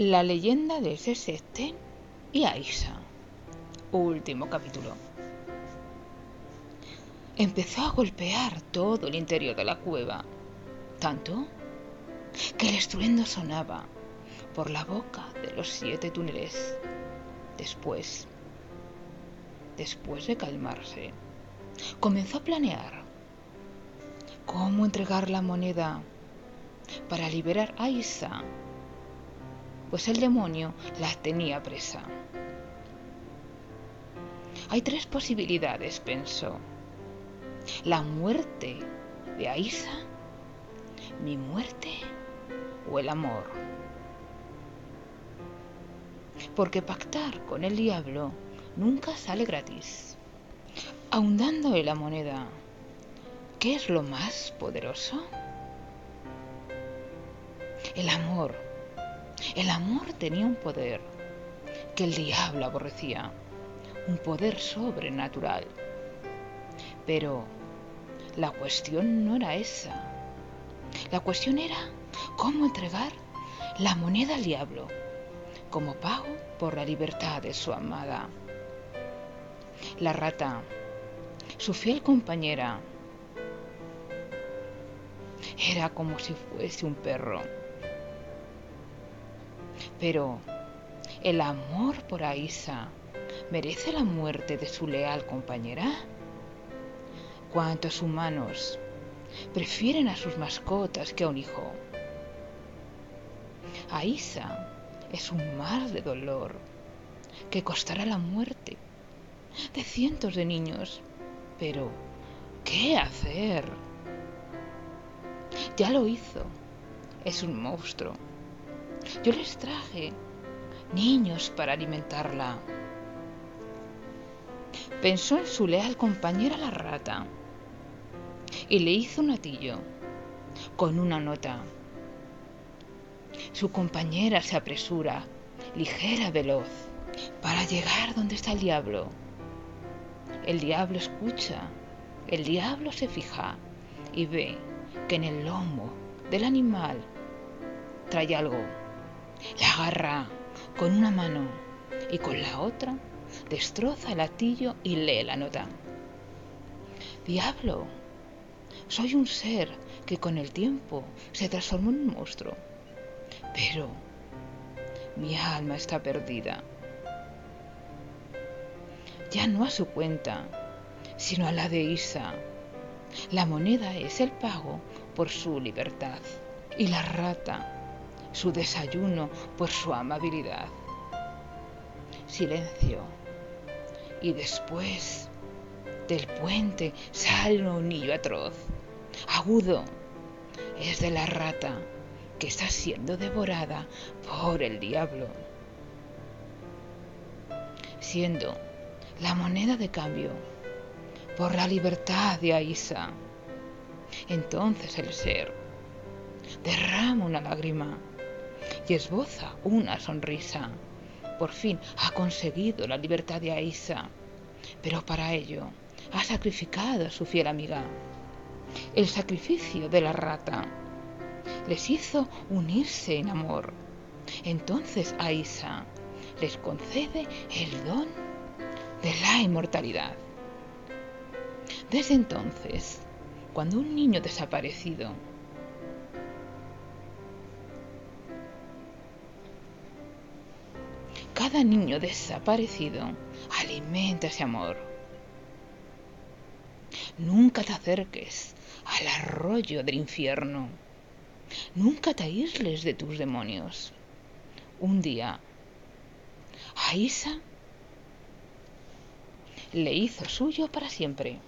La leyenda de Sesete y Aisha. Último capítulo. Empezó a golpear todo el interior de la cueva, tanto que el estruendo sonaba por la boca de los siete túneles. Después, después de calmarse, comenzó a planear cómo entregar la moneda para liberar a Aisha pues el demonio la tenía presa. Hay tres posibilidades, pensó. La muerte de Aisa, mi muerte o el amor. Porque pactar con el diablo nunca sale gratis. Ahondando en la moneda, ¿qué es lo más poderoso? El amor el amor tenía un poder que el diablo aborrecía, un poder sobrenatural. Pero la cuestión no era esa. La cuestión era cómo entregar la moneda al diablo como pago por la libertad de su amada. La rata, su fiel compañera, era como si fuese un perro pero el amor por Aisa merece la muerte de su leal compañera. ¿Cuántos humanos prefieren a sus mascotas que a un hijo? Aisa es un mar de dolor que costará la muerte de cientos de niños. Pero, ¿qué hacer? Ya lo hizo. Es un monstruo yo les traje niños para alimentarla. Pensó en su leal compañera la rata y le hizo un atillo con una nota. Su compañera se apresura, ligera, veloz, para llegar donde está el diablo. El diablo escucha, el diablo se fija y ve que en el lomo del animal trae algo la agarra con una mano y con la otra destroza el atillo y lee la nota. Diablo, soy un ser que con el tiempo se transformó en un monstruo, pero mi alma está perdida. Ya no a su cuenta, sino a la de Isa. La moneda es el pago por su libertad. Y la rata su desayuno por su amabilidad. Silencio. Y después del puente sale un unillo atroz, agudo. Es de la rata que está siendo devorada por el diablo, siendo la moneda de cambio por la libertad de Aisa. Entonces el ser derrama una lágrima y esboza una sonrisa. Por fin ha conseguido la libertad de Aisa, pero para ello ha sacrificado a su fiel amiga. El sacrificio de la rata les hizo unirse en amor. Entonces Aisa les concede el don de la inmortalidad. Desde entonces, cuando un niño desaparecido Cada niño desaparecido alimenta ese amor. Nunca te acerques al arroyo del infierno. Nunca te aísles de tus demonios. Un día, Aisa le hizo suyo para siempre.